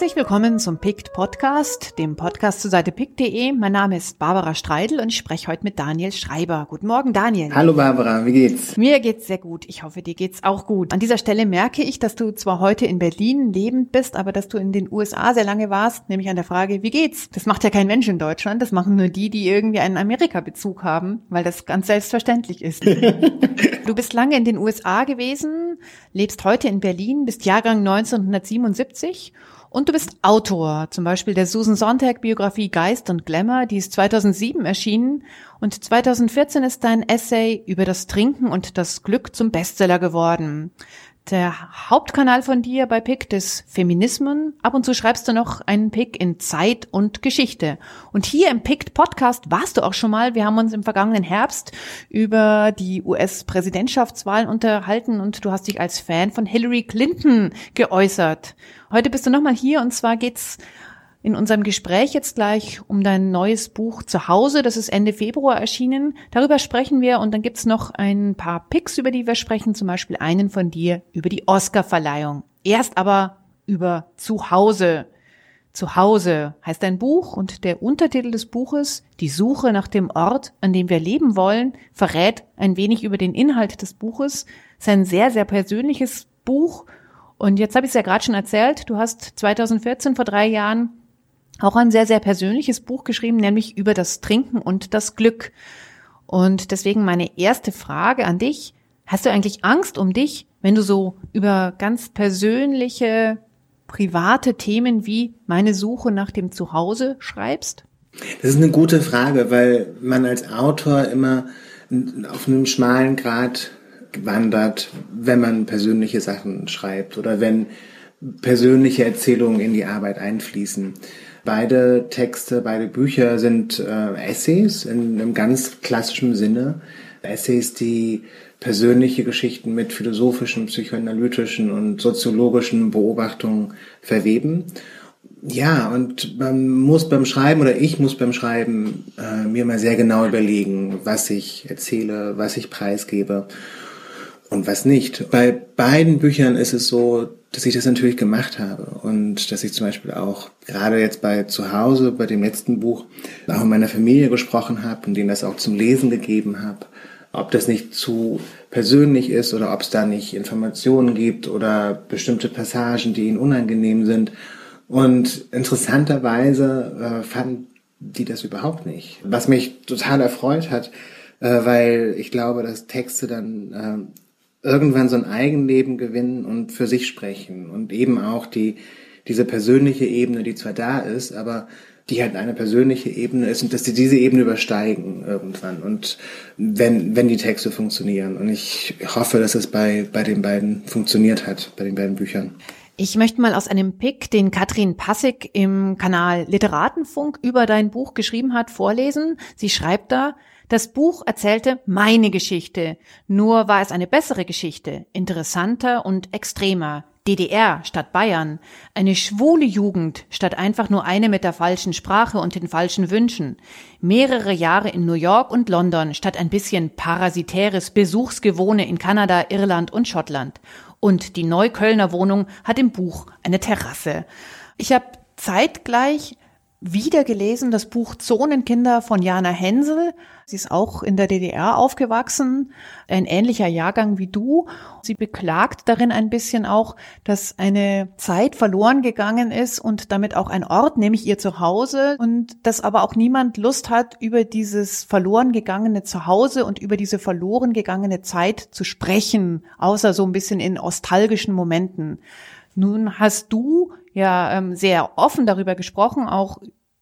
Herzlich willkommen zum PICT Podcast, dem Podcast zur Seite pict.de. Mein Name ist Barbara Streidel und ich spreche heute mit Daniel Schreiber. Guten Morgen, Daniel. Hallo Barbara, wie geht's? Mir geht's sehr gut. Ich hoffe, dir geht's auch gut. An dieser Stelle merke ich, dass du zwar heute in Berlin lebend bist, aber dass du in den USA sehr lange warst, nämlich an der Frage, wie geht's? Das macht ja kein Mensch in Deutschland, das machen nur die, die irgendwie einen Amerika-Bezug haben, weil das ganz selbstverständlich ist. du bist lange in den USA gewesen, lebst heute in Berlin, bist Jahrgang 1977 und du bist Autor, zum Beispiel der Susan Sontag Biografie Geist und Glamour, die ist 2007 erschienen und 2014 ist dein Essay über das Trinken und das Glück zum Bestseller geworden. Der Hauptkanal von dir bei PIC ist Feminismen. Ab und zu schreibst du noch einen PIC in Zeit und Geschichte. Und hier im PIC Podcast warst du auch schon mal. Wir haben uns im vergangenen Herbst über die US-Präsidentschaftswahlen unterhalten und du hast dich als Fan von Hillary Clinton geäußert. Heute bist du nochmal hier und zwar geht's in unserem Gespräch jetzt gleich um dein neues Buch Zuhause. Das ist Ende Februar erschienen. Darüber sprechen wir und dann gibt's noch ein paar Picks, über die wir sprechen, zum Beispiel einen von dir über die Oscar-Verleihung. Erst aber über Zuhause. Zuhause heißt ein Buch und der Untertitel des Buches, Die Suche nach dem Ort, an dem wir leben wollen, verrät ein wenig über den Inhalt des Buches. Es ist ein sehr, sehr persönliches Buch und jetzt habe ich es ja gerade schon erzählt, du hast 2014 vor drei Jahren auch ein sehr, sehr persönliches Buch geschrieben, nämlich über das Trinken und das Glück. Und deswegen meine erste Frage an dich. Hast du eigentlich Angst um dich, wenn du so über ganz persönliche, private Themen wie meine Suche nach dem Zuhause schreibst? Das ist eine gute Frage, weil man als Autor immer auf einem schmalen Grad wandert, wenn man persönliche Sachen schreibt oder wenn persönliche Erzählungen in die Arbeit einfließen. Beide Texte, beide Bücher sind äh, Essays in einem ganz klassischen Sinne. Essays, die persönliche Geschichten mit philosophischen, psychoanalytischen und soziologischen Beobachtungen verweben. Ja, und man muss beim Schreiben oder ich muss beim Schreiben äh, mir mal sehr genau überlegen, was ich erzähle, was ich preisgebe und was nicht. Bei beiden Büchern ist es so, dass ich das natürlich gemacht habe und dass ich zum Beispiel auch gerade jetzt bei Zuhause, bei dem letzten Buch, auch mit meiner Familie gesprochen habe und denen das auch zum Lesen gegeben habe. Ob das nicht zu persönlich ist oder ob es da nicht Informationen gibt oder bestimmte Passagen, die ihnen unangenehm sind. Und interessanterweise äh, fanden die das überhaupt nicht. Was mich total erfreut hat, äh, weil ich glaube, dass Texte dann äh, irgendwann so ein Eigenleben gewinnen und für sich sprechen und eben auch die, diese persönliche Ebene, die zwar da ist, aber die halt eine persönliche Ebene ist und dass sie diese Ebene übersteigen irgendwann und wenn, wenn die Texte funktionieren. Und ich hoffe, dass es bei, bei den beiden funktioniert hat, bei den beiden Büchern. Ich möchte mal aus einem Pick, den Katrin Passig im Kanal Literatenfunk über dein Buch geschrieben hat, vorlesen. Sie schreibt da, das Buch erzählte meine Geschichte, nur war es eine bessere Geschichte, interessanter und extremer. DDR statt Bayern, eine schwule Jugend statt einfach nur eine mit der falschen Sprache und den falschen Wünschen, mehrere Jahre in New York und London statt ein bisschen parasitäres Besuchsgewohne in Kanada, Irland und Schottland. Und die Neuköllner Wohnung hat im Buch eine Terrasse. Ich habe zeitgleich wieder gelesen das Buch Zonenkinder von Jana Hensel. Sie ist auch in der DDR aufgewachsen, ein ähnlicher Jahrgang wie du. Sie beklagt darin ein bisschen auch, dass eine Zeit verloren gegangen ist und damit auch ein Ort, nämlich ihr Zuhause und dass aber auch niemand Lust hat, über dieses verloren gegangene Zuhause und über diese verloren gegangene Zeit zu sprechen, außer so ein bisschen in nostalgischen Momenten. Nun hast du ja ähm, sehr offen darüber gesprochen, auch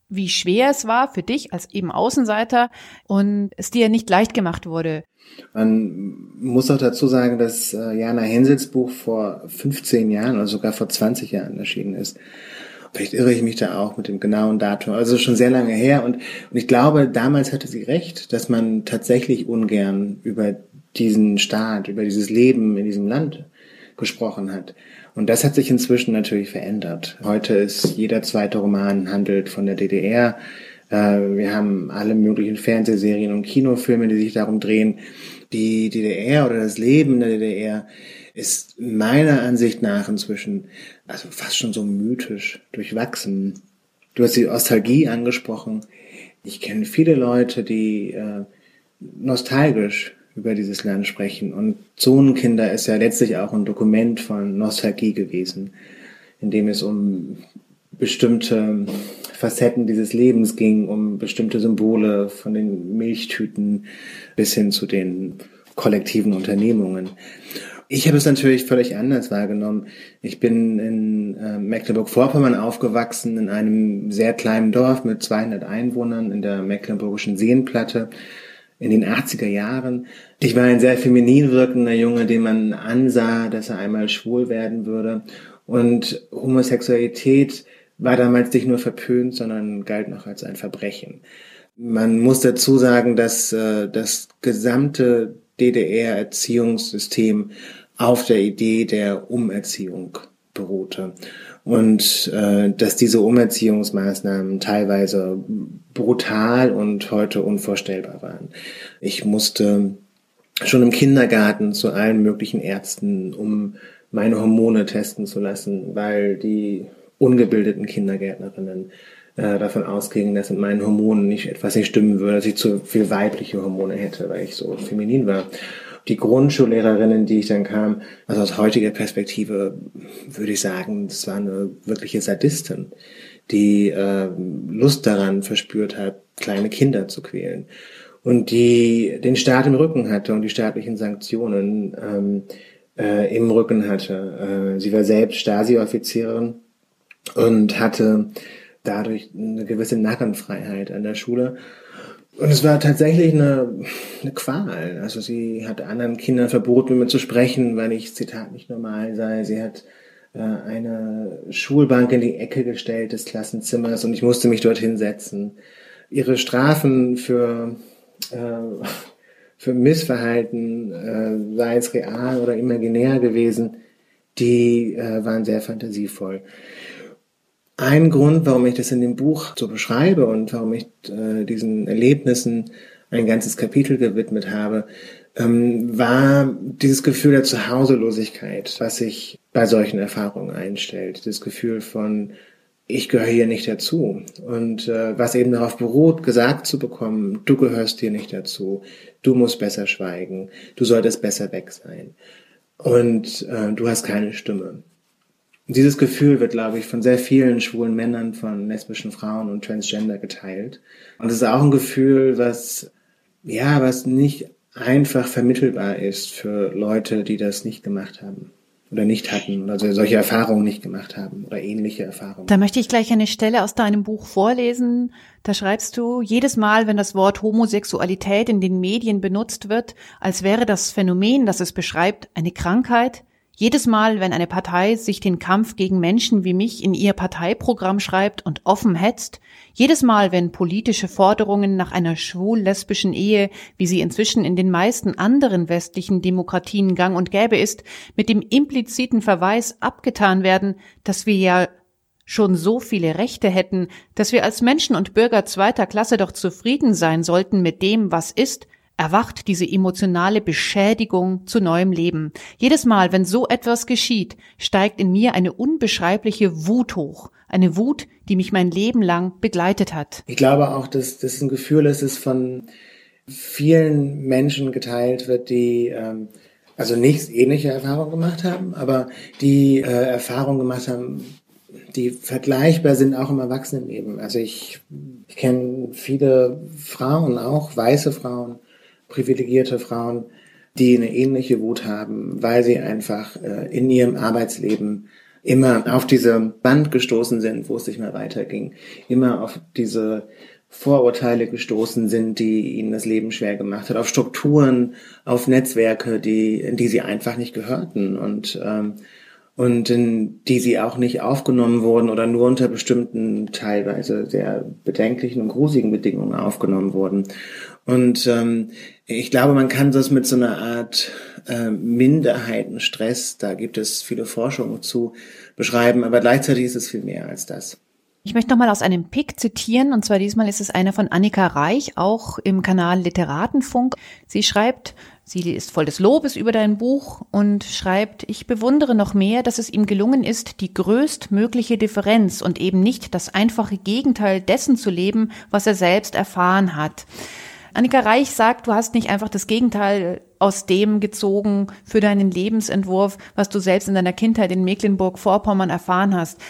wie schwer es war für dich als eben Außenseiter und es dir nicht leicht gemacht wurde. Man muss auch dazu sagen, dass äh, Jana Hensels Buch vor 15 Jahren oder sogar vor 20 Jahren erschienen ist. Vielleicht irre ich mich da auch mit dem genauen Datum. Also schon sehr lange her. Und, und ich glaube, damals hatte sie recht, dass man tatsächlich ungern über diesen Staat, über dieses Leben in diesem Land gesprochen hat. Und das hat sich inzwischen natürlich verändert. Heute ist jeder zweite Roman handelt von der DDR. Äh, wir haben alle möglichen Fernsehserien und Kinofilme, die sich darum drehen. Die DDR oder das Leben in der DDR ist meiner Ansicht nach inzwischen also fast schon so mythisch durchwachsen. Du hast die Nostalgie angesprochen. Ich kenne viele Leute, die äh, nostalgisch über dieses Land sprechen. Und Zonenkinder ist ja letztlich auch ein Dokument von Nostalgie gewesen, in dem es um bestimmte Facetten dieses Lebens ging, um bestimmte Symbole von den Milchtüten bis hin zu den kollektiven Unternehmungen. Ich habe es natürlich völlig anders wahrgenommen. Ich bin in äh, Mecklenburg-Vorpommern aufgewachsen, in einem sehr kleinen Dorf mit 200 Einwohnern in der mecklenburgischen Seenplatte in den 80er Jahren. Ich war ein sehr feminin wirkender Junge, dem man ansah, dass er einmal schwul werden würde. Und Homosexualität war damals nicht nur verpönt, sondern galt noch als ein Verbrechen. Man muss dazu sagen, dass äh, das gesamte DDR-Erziehungssystem auf der Idee der Umerziehung beruhte und äh, dass diese Umerziehungsmaßnahmen teilweise brutal und heute unvorstellbar waren. Ich musste schon im Kindergarten zu allen möglichen Ärzten, um meine Hormone testen zu lassen, weil die ungebildeten Kindergärtnerinnen äh, davon ausgingen, dass mit meinen Hormonen nicht etwas nicht stimmen würde, dass ich zu viel weibliche Hormone hätte, weil ich so feminin war die Grundschullehrerinnen, die ich dann kam, also aus heutiger Perspektive würde ich sagen, das war eine wirkliche Sadistin, die äh, Lust daran verspürt hat, kleine Kinder zu quälen und die den Staat im Rücken hatte und die staatlichen Sanktionen ähm, äh, im Rücken hatte. Äh, sie war selbst Stasi-Offizierin und hatte dadurch eine gewisse Narrenfreiheit an der Schule und es war tatsächlich eine, eine Qual. Also sie hat anderen Kindern verboten, mit mir zu sprechen, weil ich, Zitat, nicht normal sei. Sie hat äh, eine Schulbank in die Ecke gestellt des Klassenzimmers und ich musste mich dort hinsetzen. Ihre Strafen für, äh, für Missverhalten, äh, sei es real oder imaginär gewesen, die äh, waren sehr fantasievoll. Ein Grund, warum ich das in dem Buch so beschreibe und warum ich äh, diesen Erlebnissen ein ganzes Kapitel gewidmet habe, ähm, war dieses Gefühl der Zuhauselosigkeit, was sich bei solchen Erfahrungen einstellt. Das Gefühl von, ich gehöre hier nicht dazu. Und äh, was eben darauf beruht, gesagt zu bekommen, du gehörst hier nicht dazu, du musst besser schweigen, du solltest besser weg sein. Und äh, du hast keine Stimme dieses Gefühl wird, glaube ich, von sehr vielen schwulen Männern, von lesbischen Frauen und Transgender geteilt. Und es ist auch ein Gefühl, was, ja, was nicht einfach vermittelbar ist für Leute, die das nicht gemacht haben oder nicht hatten, also solche Erfahrungen nicht gemacht haben oder ähnliche Erfahrungen. Da möchte ich gleich eine Stelle aus deinem Buch vorlesen. Da schreibst du, jedes Mal, wenn das Wort Homosexualität in den Medien benutzt wird, als wäre das Phänomen, das es beschreibt, eine Krankheit, jedes Mal, wenn eine Partei sich den Kampf gegen Menschen wie mich in ihr Parteiprogramm schreibt und offen hetzt, jedes Mal, wenn politische Forderungen nach einer schwul-lesbischen Ehe, wie sie inzwischen in den meisten anderen westlichen Demokratien gang und gäbe ist, mit dem impliziten Verweis abgetan werden, dass wir ja schon so viele Rechte hätten, dass wir als Menschen und Bürger zweiter Klasse doch zufrieden sein sollten mit dem, was ist, erwacht diese emotionale Beschädigung zu neuem Leben. Jedes Mal, wenn so etwas geschieht, steigt in mir eine unbeschreibliche Wut hoch. Eine Wut, die mich mein Leben lang begleitet hat. Ich glaube auch, dass das ein Gefühl ist, das von vielen Menschen geteilt wird, die ähm, also nicht ähnliche Erfahrungen gemacht haben, aber die äh, Erfahrungen gemacht haben, die vergleichbar sind auch im Erwachsenenleben. Also ich, ich kenne viele Frauen, auch weiße Frauen, privilegierte Frauen, die eine ähnliche Wut haben, weil sie einfach äh, in ihrem Arbeitsleben immer auf diese Band gestoßen sind, wo es nicht mehr weiterging, immer auf diese Vorurteile gestoßen sind, die ihnen das Leben schwer gemacht hat, auf Strukturen, auf Netzwerke, die, in die sie einfach nicht gehörten und ähm, und in die sie auch nicht aufgenommen wurden oder nur unter bestimmten teilweise sehr bedenklichen und grusigen Bedingungen aufgenommen wurden. Und ähm, ich glaube, man kann das mit so einer Art äh, Minderheitenstress, da gibt es viele Forschungen zu, beschreiben, aber gleichzeitig ist es viel mehr als das. Ich möchte nochmal aus einem Pick zitieren, und zwar diesmal ist es einer von Annika Reich, auch im Kanal Literatenfunk. Sie schreibt, sie ist voll des Lobes über dein Buch und schreibt, ich bewundere noch mehr, dass es ihm gelungen ist, die größtmögliche Differenz und eben nicht das einfache Gegenteil dessen zu leben, was er selbst erfahren hat. Annika Reich sagt, du hast nicht einfach das Gegenteil aus dem gezogen für deinen Lebensentwurf, was du selbst in deiner Kindheit in Mecklenburg-Vorpommern erfahren hast.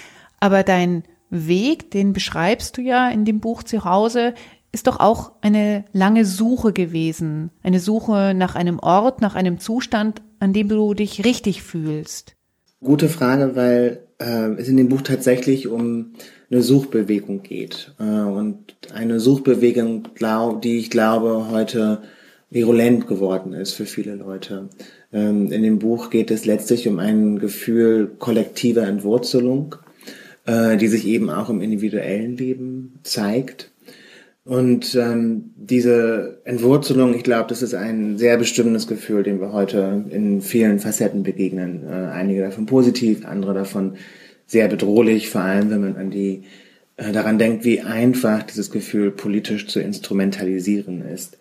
Aber dein Weg, den beschreibst du ja in dem Buch zu Hause, ist doch auch eine lange Suche gewesen. Eine Suche nach einem Ort, nach einem Zustand, an dem du dich richtig fühlst. Gute Frage, weil äh, es in dem Buch tatsächlich um eine Suchbewegung geht. Äh, und eine Suchbewegung, die ich glaube heute virulent geworden ist für viele Leute. Ähm, in dem Buch geht es letztlich um ein Gefühl kollektiver Entwurzelung äh, die sich eben auch im individuellen Leben zeigt. Und ähm, diese Entwurzelung, ich glaube, das ist ein sehr bestimmendes Gefühl, dem wir heute in vielen Facetten begegnen. Äh, einige davon positiv, andere davon sehr bedrohlich, vor allem wenn man an die äh, daran denkt, wie einfach dieses Gefühl politisch zu instrumentalisieren ist.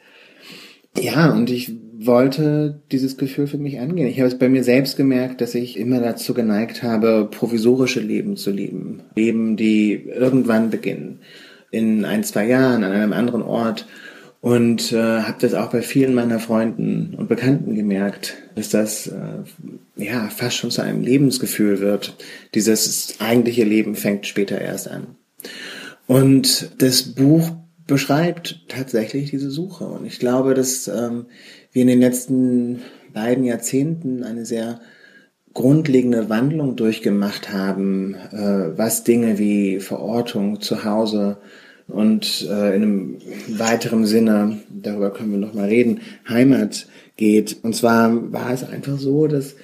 Ja, und ich wollte dieses Gefühl für mich angehen. Ich habe es bei mir selbst gemerkt, dass ich immer dazu geneigt habe, provisorische Leben zu leben. Leben, die irgendwann beginnen. In ein, zwei Jahren, an einem anderen Ort. Und äh, habe das auch bei vielen meiner Freunden und Bekannten gemerkt, dass das äh, ja fast schon zu einem Lebensgefühl wird. Dieses eigentliche Leben fängt später erst an. Und das Buch beschreibt tatsächlich diese Suche. Und ich glaube, dass ähm, wir in den letzten beiden Jahrzehnten eine sehr grundlegende Wandlung durchgemacht haben, äh, was Dinge wie Verortung zu Hause und äh, in einem weiteren Sinne, darüber können wir noch mal reden, Heimat geht. Und zwar war es einfach so, dass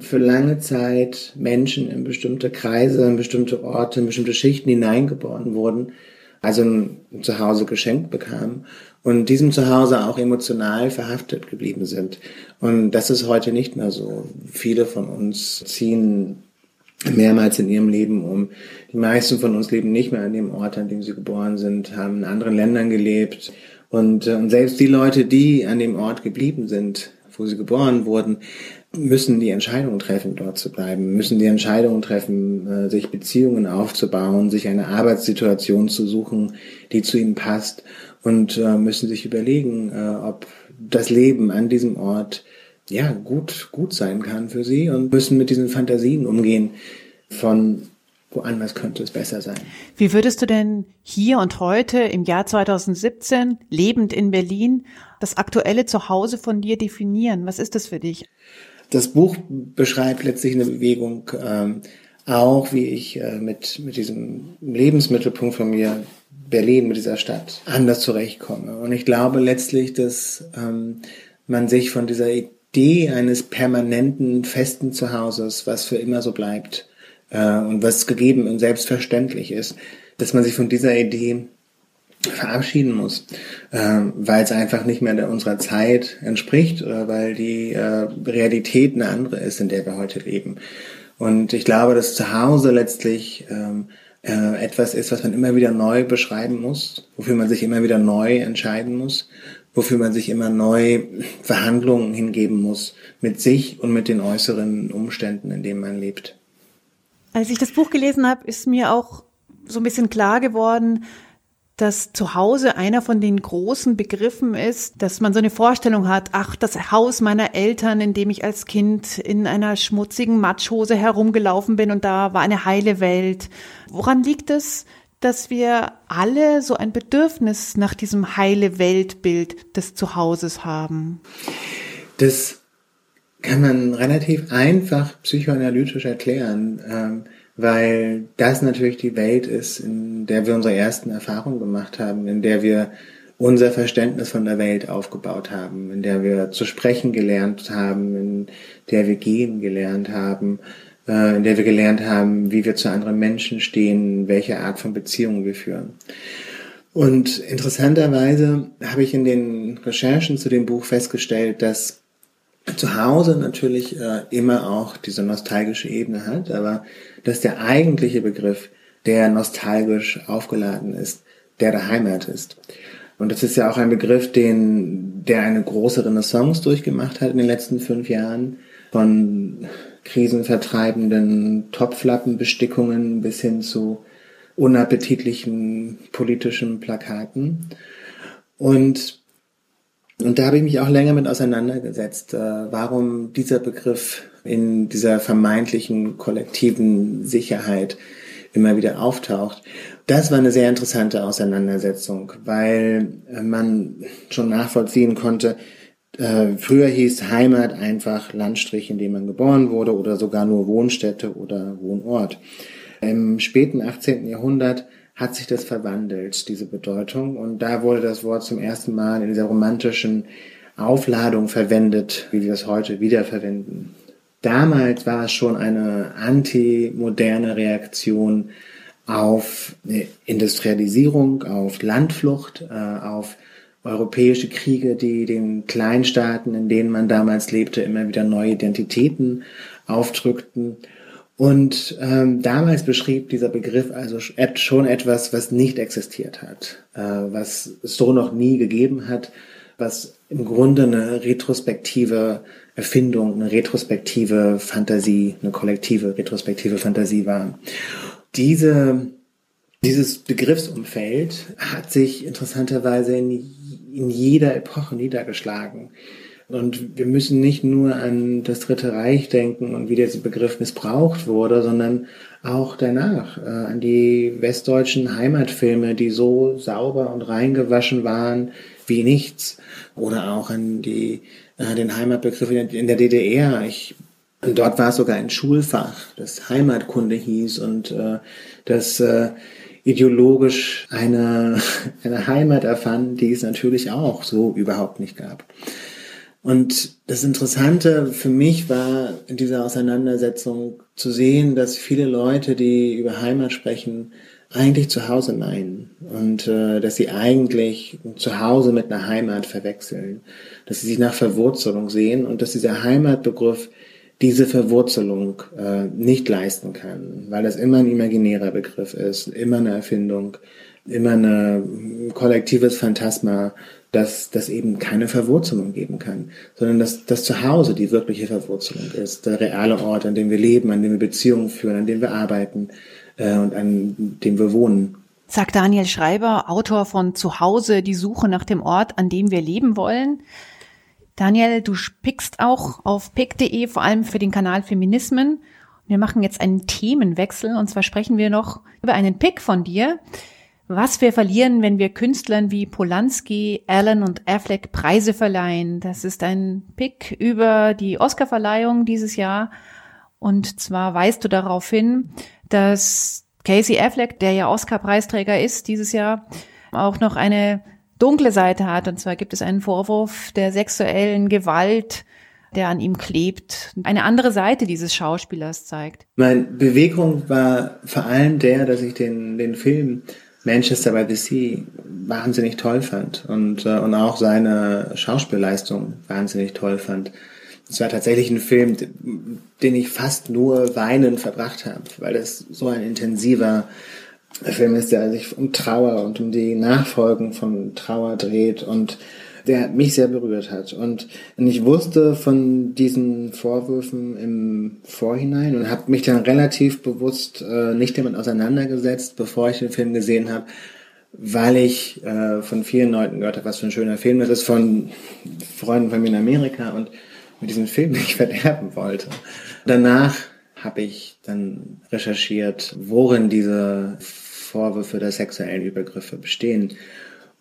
für lange Zeit Menschen in bestimmte Kreise, in bestimmte Orte, in bestimmte Schichten hineingeboren wurden, also ein Zuhause geschenkt bekamen und diesem Zuhause auch emotional verhaftet geblieben sind. Und das ist heute nicht mehr so. Viele von uns ziehen mehrmals in ihrem Leben um. Die meisten von uns leben nicht mehr an dem Ort, an dem sie geboren sind, haben in anderen Ländern gelebt. Und, äh, und selbst die Leute, die an dem Ort geblieben sind, wo sie geboren wurden, müssen die Entscheidung treffen, dort zu bleiben, müssen die Entscheidung treffen, äh, sich Beziehungen aufzubauen, sich eine Arbeitssituation zu suchen, die zu ihnen passt und äh, müssen sich überlegen, ob das Leben an diesem Ort ja gut gut sein kann für sie und müssen mit diesen Fantasien umgehen von woanders könnte es besser sein. Wie würdest du denn hier und heute im Jahr 2017 lebend in Berlin das aktuelle Zuhause von dir definieren? Was ist das für dich? Das Buch beschreibt letztlich eine Bewegung, ähm, auch wie ich äh, mit, mit diesem Lebensmittelpunkt von mir, Berlin, mit dieser Stadt, anders zurechtkomme. Und ich glaube letztlich, dass ähm, man sich von dieser Idee eines permanenten, festen Zuhauses, was für immer so bleibt äh, und was gegeben und selbstverständlich ist, dass man sich von dieser Idee verabschieden muss, äh, weil es einfach nicht mehr unserer Zeit entspricht oder weil die äh, Realität eine andere ist, in der wir heute leben. Und ich glaube, dass zu Hause letztlich ähm, äh, etwas ist, was man immer wieder neu beschreiben muss, wofür man sich immer wieder neu entscheiden muss, wofür man sich immer neu Verhandlungen hingeben muss mit sich und mit den äußeren Umständen, in denen man lebt. Als ich das Buch gelesen habe, ist mir auch so ein bisschen klar geworden, dass zu Hause einer von den großen Begriffen ist, dass man so eine Vorstellung hat, ach, das Haus meiner Eltern, in dem ich als Kind in einer schmutzigen Matschhose herumgelaufen bin und da war eine heile Welt. Woran liegt es, dass wir alle so ein Bedürfnis nach diesem heile Weltbild des Zuhauses haben? Das kann man relativ einfach psychoanalytisch erklären. Ähm weil das natürlich die Welt ist, in der wir unsere ersten Erfahrungen gemacht haben, in der wir unser Verständnis von der Welt aufgebaut haben, in der wir zu sprechen gelernt haben, in der wir gehen gelernt haben, in der wir gelernt haben, wie wir zu anderen Menschen stehen, welche Art von Beziehungen wir führen. Und interessanterweise habe ich in den Recherchen zu dem Buch festgestellt, dass zu Hause natürlich äh, immer auch diese nostalgische Ebene hat, aber dass der eigentliche Begriff der nostalgisch aufgeladen ist, der der Heimat ist. Und das ist ja auch ein Begriff, den, der eine große Renaissance durchgemacht hat in den letzten fünf Jahren. Von krisenvertreibenden Topflappenbestickungen bis hin zu unappetitlichen politischen Plakaten. Und, und da habe ich mich auch länger mit auseinandergesetzt, äh, warum dieser Begriff in dieser vermeintlichen kollektiven Sicherheit immer wieder auftaucht. Das war eine sehr interessante Auseinandersetzung, weil man schon nachvollziehen konnte, äh, früher hieß Heimat einfach Landstrich, in dem man geboren wurde oder sogar nur Wohnstätte oder Wohnort. Im späten 18. Jahrhundert hat sich das verwandelt, diese Bedeutung. Und da wurde das Wort zum ersten Mal in dieser romantischen Aufladung verwendet, wie wir es heute wiederverwenden. Damals war es schon eine antimoderne Reaktion auf Industrialisierung, auf Landflucht, äh, auf europäische Kriege, die den Kleinstaaten, in denen man damals lebte, immer wieder neue Identitäten aufdrückten. Und ähm, damals beschrieb dieser Begriff also schon etwas, was nicht existiert hat, äh, was es so noch nie gegeben hat, was im Grunde eine retrospektive Erfindung, eine retrospektive Fantasie, eine kollektive retrospektive Fantasie war. Diese, dieses Begriffsumfeld hat sich interessanterweise in in jeder Epoche niedergeschlagen. Und wir müssen nicht nur an das Dritte Reich denken und wie dieser Begriff missbraucht wurde, sondern auch danach äh, an die westdeutschen Heimatfilme, die so sauber und reingewaschen waren wie nichts. Oder auch an die, äh, den Heimatbegriff in der DDR. Ich, dort war es sogar ein Schulfach, das Heimatkunde hieß und äh, das äh, ideologisch eine, eine Heimat erfand, die es natürlich auch so überhaupt nicht gab. Und das Interessante für mich war in dieser Auseinandersetzung zu sehen, dass viele Leute, die über Heimat sprechen, eigentlich zu Hause meinen und äh, dass sie eigentlich zu Hause mit einer Heimat verwechseln, dass sie sich nach Verwurzelung sehen und dass dieser Heimatbegriff diese Verwurzelung äh, nicht leisten kann, weil das immer ein imaginärer Begriff ist, immer eine Erfindung, immer ein kollektives Phantasma, dass das eben keine Verwurzelung geben kann, sondern dass das Zuhause die wirkliche Verwurzelung ist, der reale Ort, an dem wir leben, an dem wir Beziehungen führen, an dem wir arbeiten äh, und an dem wir wohnen. Sagt Daniel Schreiber, Autor von Zuhause, die Suche nach dem Ort, an dem wir leben wollen. Daniel, du pickst auch auf pick.de vor allem für den Kanal Feminismen. Wir machen jetzt einen Themenwechsel und zwar sprechen wir noch über einen Pick von dir. Was wir verlieren, wenn wir Künstlern wie Polanski, Allen und Affleck Preise verleihen. Das ist ein Pick über die Oscarverleihung dieses Jahr. Und zwar weist du darauf hin, dass Casey Affleck, der ja Oscar-Preisträger ist dieses Jahr, auch noch eine dunkle Seite hat. Und zwar gibt es einen Vorwurf der sexuellen Gewalt, der an ihm klebt, eine andere Seite dieses Schauspielers zeigt. Meine Bewegung war vor allem der, dass ich den, den Film Manchester by the Sea wahnsinnig toll fand und, äh, und auch seine Schauspielleistung wahnsinnig toll fand. Es war tatsächlich ein Film, den ich fast nur weinend verbracht habe, weil es so ein intensiver der Film ist, der sich um Trauer und um die Nachfolgen von Trauer dreht und der mich sehr berührt hat. Und ich wusste von diesen Vorwürfen im Vorhinein und habe mich dann relativ bewusst äh, nicht damit auseinandergesetzt, bevor ich den Film gesehen habe, weil ich äh, von vielen Leuten gehört habe, was für ein schöner Film das ist, von Freunden von mir in Amerika und mit diesem Film nicht verderben wollte. Danach habe ich dann recherchiert, worin diese Vorwürfe der sexuellen Übergriffe bestehen.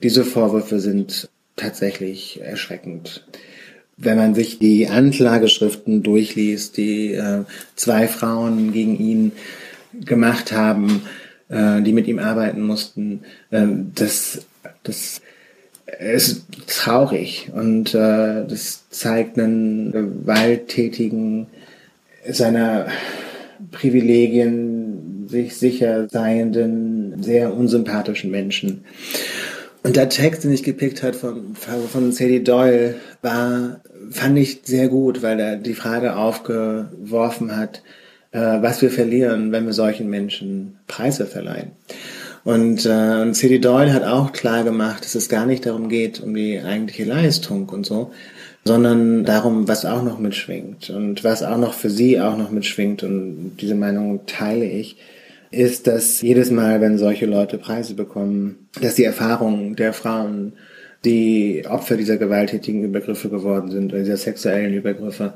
Diese Vorwürfe sind tatsächlich erschreckend. Wenn man sich die Anklageschriften durchliest, die äh, zwei Frauen gegen ihn gemacht haben, äh, die mit ihm arbeiten mussten, äh, das, das ist traurig und äh, das zeigt einen gewalttätigen seiner Privilegien sich sicher seienden, sehr unsympathischen Menschen. Und der Text, den ich gepickt hat von, von Sadie Doyle, war, fand ich sehr gut, weil er die Frage aufgeworfen hat, äh, was wir verlieren, wenn wir solchen Menschen Preise verleihen. Und, äh, und C.D. Doyle hat auch klar gemacht, dass es gar nicht darum geht, um die eigentliche Leistung und so, sondern darum, was auch noch mitschwingt und was auch noch für sie auch noch mitschwingt. Und diese Meinung teile ich ist, dass jedes Mal, wenn solche Leute Preise bekommen, dass die Erfahrungen der Frauen, die Opfer dieser gewalttätigen Übergriffe geworden sind, oder dieser sexuellen Übergriffe,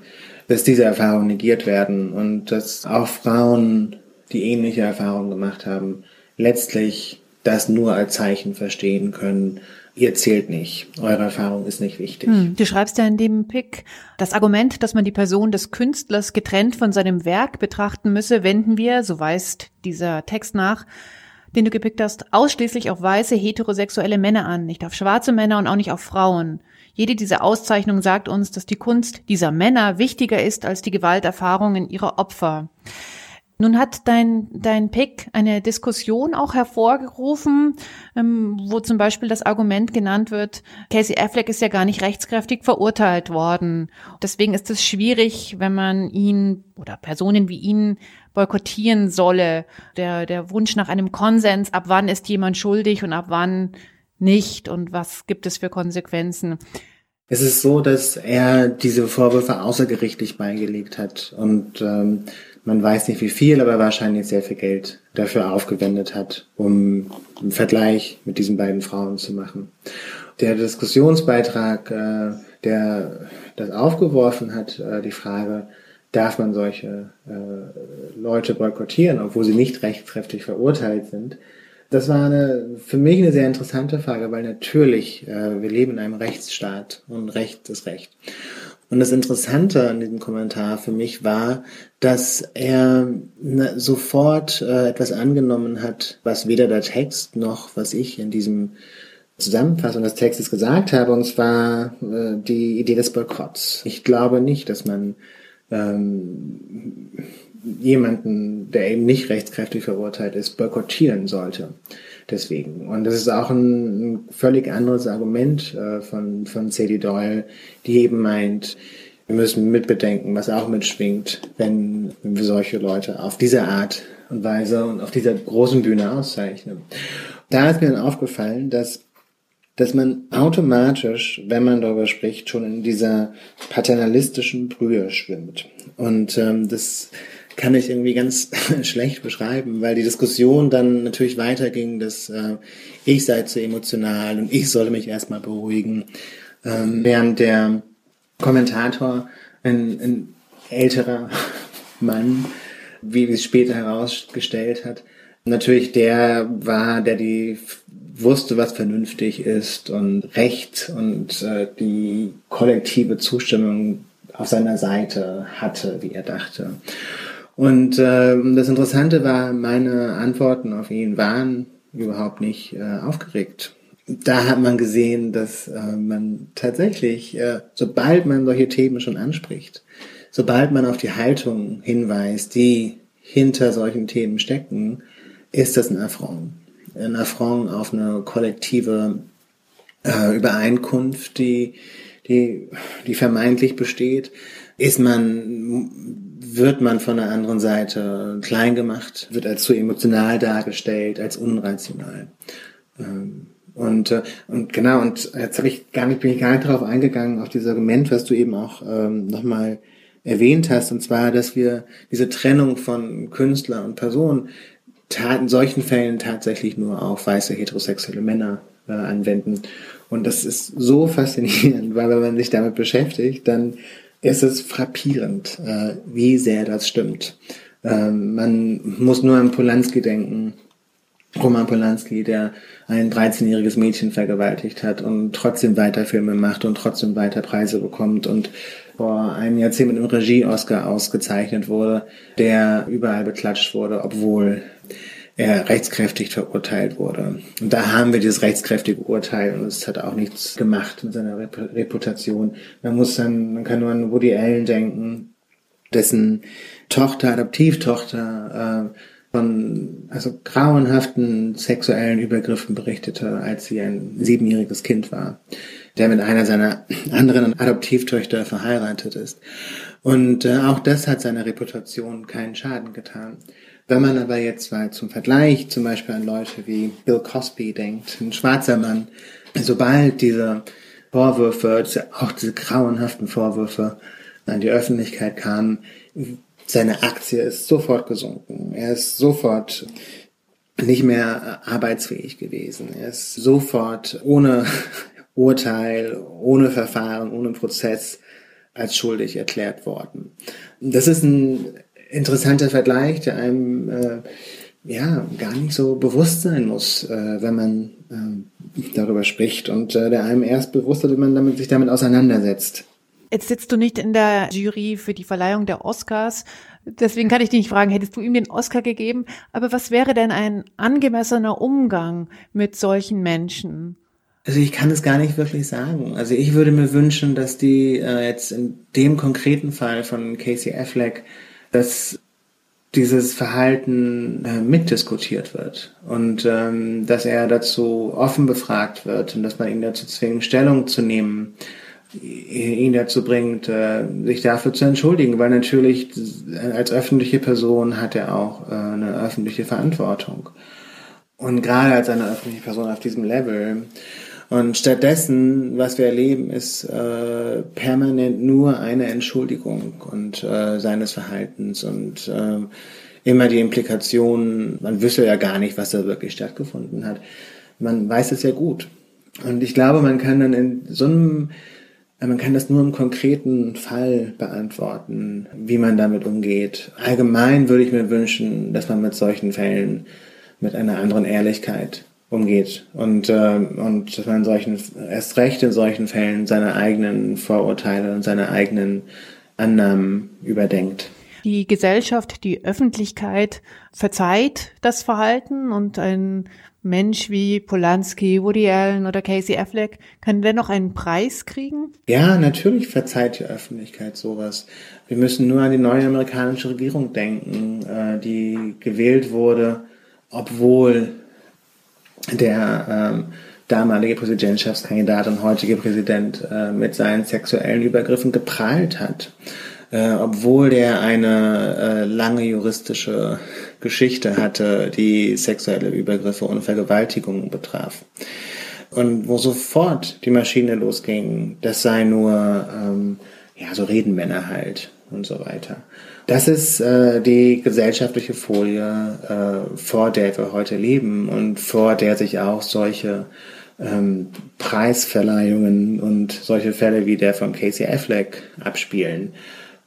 dass diese Erfahrungen negiert werden und dass auch Frauen, die ähnliche Erfahrungen gemacht haben, letztlich das nur als Zeichen verstehen können, ihr zählt nicht, eure Erfahrung ist nicht wichtig. Hm, du schreibst ja in dem Pick, das Argument, dass man die Person des Künstlers getrennt von seinem Werk betrachten müsse, wenden wir, so weist dieser Text nach, den du gepickt hast, ausschließlich auf weiße heterosexuelle Männer an, nicht auf schwarze Männer und auch nicht auf Frauen. Jede dieser Auszeichnungen sagt uns, dass die Kunst dieser Männer wichtiger ist als die Gewalterfahrungen ihrer Opfer. Nun hat dein, dein Pick eine Diskussion auch hervorgerufen, ähm, wo zum Beispiel das Argument genannt wird, Casey Affleck ist ja gar nicht rechtskräftig verurteilt worden. Deswegen ist es schwierig, wenn man ihn oder Personen wie ihn boykottieren solle. Der, der Wunsch nach einem Konsens, ab wann ist jemand schuldig und ab wann nicht und was gibt es für Konsequenzen. Es ist so, dass er diese Vorwürfe außergerichtlich beigelegt hat und ähm, man weiß nicht wie viel, aber wahrscheinlich sehr viel Geld dafür aufgewendet hat, um einen Vergleich mit diesen beiden Frauen zu machen. Der Diskussionsbeitrag, äh, der das aufgeworfen hat, äh, die Frage, darf man solche äh, Leute boykottieren, obwohl sie nicht rechtskräftig verurteilt sind, das war eine, für mich eine sehr interessante Frage, weil natürlich, äh, wir leben in einem Rechtsstaat und Recht ist Recht. Und das Interessante an diesem Kommentar für mich war, dass er sofort äh, etwas angenommen hat, was weder der Text noch was ich in diesem Zusammenfassung des Textes gesagt habe, und zwar äh, die Idee des Boykotts. Ich glaube nicht, dass man ähm, jemanden, der eben nicht rechtskräftig verurteilt ist, boykottieren sollte. Deswegen. Und das ist auch ein, ein völlig anderes Argument äh, von, von C.D. Doyle, die eben meint, wir müssen mitbedenken, was auch mitschwingt, wenn, wir solche Leute auf diese Art und Weise und auf dieser großen Bühne auszeichnen. Da ist mir dann aufgefallen, dass dass man automatisch, wenn man darüber spricht, schon in dieser paternalistischen Brühe schwimmt. Und ähm, das kann ich irgendwie ganz schlecht beschreiben, weil die Diskussion dann natürlich weiterging, dass äh, ich sei zu emotional und ich solle mich erstmal beruhigen, ähm, während der Kommentator, ein, ein älterer Mann, wie es später herausgestellt hat, natürlich der war, der die wusste, was vernünftig ist und Recht und äh, die kollektive Zustimmung auf seiner Seite hatte, wie er dachte. Und äh, das Interessante war, meine Antworten auf ihn waren überhaupt nicht äh, aufgeregt. Da hat man gesehen, dass äh, man tatsächlich, äh, sobald man solche Themen schon anspricht, sobald man auf die Haltung hinweist, die hinter solchen Themen stecken, ist das ein Affront. Ein Affront auf eine kollektive äh, Übereinkunft, die, die, die vermeintlich besteht. Ist man wird man von der anderen Seite klein gemacht, wird als zu emotional dargestellt, als unrational. Ähm, und, äh, und genau, und jetzt habe ich gar nicht, bin ich gar nicht darauf eingegangen, auf dieses Argument, was du eben auch ähm, nochmal erwähnt hast, und zwar, dass wir diese Trennung von Künstler und Person in solchen Fällen tatsächlich nur auf weiße heterosexuelle Männer äh, anwenden. Und das ist so faszinierend, weil wenn man sich damit beschäftigt, dann ist es frappierend, äh, wie sehr das stimmt. Ähm, man muss nur an Polanski denken. Roman Polanski, der ein 13-jähriges Mädchen vergewaltigt hat und trotzdem weiter Filme macht und trotzdem weiter Preise bekommt und vor einem Jahrzehnt mit einem Regie-Oscar ausgezeichnet wurde, der überall beklatscht wurde, obwohl er rechtskräftig verurteilt wurde. Und da haben wir dieses rechtskräftige Urteil und es hat auch nichts gemacht mit seiner Reputation. Man muss dann, man kann nur an Woody Allen denken, dessen Tochter, Adoptivtochter, äh, von also grauenhaften sexuellen Übergriffen berichtete, als sie ein siebenjähriges Kind war. der mit einer seiner anderen Adoptivtöchter verheiratet ist. Und äh, auch das hat seiner Reputation keinen Schaden getan. Wenn man aber jetzt mal zum Vergleich zum Beispiel an Leute wie Bill Cosby denkt, ein schwarzer Mann, sobald diese Vorwürfe, auch diese grauenhaften Vorwürfe an die Öffentlichkeit kamen, seine Aktie ist sofort gesunken. Er ist sofort nicht mehr arbeitsfähig gewesen. Er ist sofort ohne Urteil, ohne Verfahren, ohne Prozess als schuldig erklärt worden. Das ist ein interessanter Vergleich, der einem äh, ja gar nicht so bewusst sein muss, äh, wenn man äh, darüber spricht und äh, der einem erst bewusst wird, wenn man damit, sich damit auseinandersetzt. Jetzt sitzt du nicht in der Jury für die Verleihung der Oscars. Deswegen kann ich dich nicht fragen, hättest du ihm den Oscar gegeben? Aber was wäre denn ein angemessener Umgang mit solchen Menschen? Also ich kann es gar nicht wirklich sagen. Also ich würde mir wünschen, dass die äh, jetzt in dem konkreten Fall von Casey Affleck, dass dieses Verhalten äh, mitdiskutiert wird und ähm, dass er dazu offen befragt wird und dass man ihn dazu zwingt, Stellung zu nehmen ihn dazu bringt, äh, sich dafür zu entschuldigen, weil natürlich als öffentliche Person hat er auch äh, eine öffentliche Verantwortung. Und gerade als eine öffentliche Person auf diesem Level. Und stattdessen, was wir erleben, ist äh, permanent nur eine Entschuldigung und äh, seines Verhaltens und äh, immer die Implikationen, man wüsste ja gar nicht, was da wirklich stattgefunden hat. Man weiß es ja gut. Und ich glaube, man kann dann in so einem man kann das nur im konkreten Fall beantworten, wie man damit umgeht. Allgemein würde ich mir wünschen, dass man mit solchen Fällen mit einer anderen Ehrlichkeit umgeht und äh, und dass man solchen erst recht in solchen Fällen seine eigenen Vorurteile und seine eigenen Annahmen überdenkt. Die Gesellschaft, die Öffentlichkeit verzeiht das Verhalten und ein Mensch wie Polanski, Woody Allen oder Casey Affleck kann dennoch einen Preis kriegen? Ja, natürlich verzeiht die Öffentlichkeit sowas. Wir müssen nur an die neue amerikanische Regierung denken, äh, die gewählt wurde, obwohl der ähm, damalige Präsidentschaftskandidat und heutige Präsident äh, mit seinen sexuellen Übergriffen geprahlt hat äh, obwohl der eine äh, lange juristische Geschichte hatte, die sexuelle Übergriffe und Vergewaltigungen betraf. Und wo sofort die Maschine losging, das sei nur, ähm, ja, so reden Männer halt und so weiter. Das ist äh, die gesellschaftliche Folie, äh, vor der wir heute leben und vor der sich auch solche ähm, Preisverleihungen und solche Fälle wie der von Casey Affleck abspielen.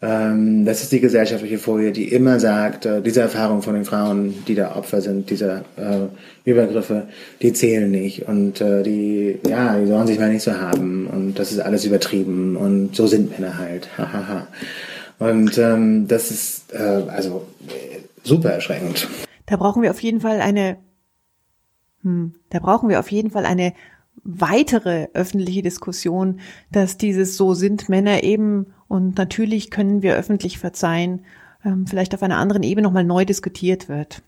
Ähm, das ist die gesellschaftliche Folie, die immer sagt, äh, diese Erfahrungen von den Frauen, die da Opfer sind, dieser äh, Übergriffe, die zählen nicht und äh, die, ja, die sollen sich mal nicht so haben und das ist alles übertrieben und so sind Männer halt, hahaha. und ähm, das ist also super erschreckend. Da brauchen wir auf jeden Fall eine, hm, da brauchen wir auf jeden Fall eine weitere öffentliche Diskussion, dass dieses so sind Männer eben und natürlich können wir öffentlich verzeihen, ähm, vielleicht auf einer anderen Ebene nochmal neu diskutiert wird.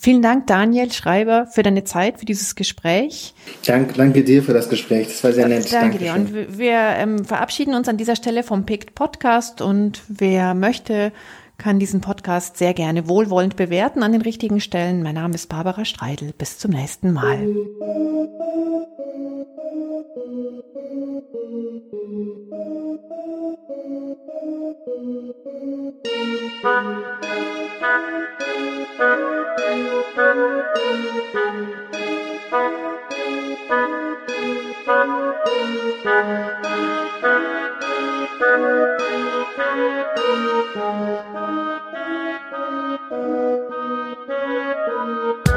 Vielen Dank, Daniel Schreiber, für deine Zeit, für dieses Gespräch. Dank, danke dir für das Gespräch. Das war sehr nett. Danke dir. Und wir ähm, verabschieden uns an dieser Stelle vom PICT Podcast und wer möchte, kann diesen Podcast sehr gerne wohlwollend bewerten an den richtigen Stellen. Mein Name ist Barbara Streidel. Bis zum nächsten Mal. Thank you.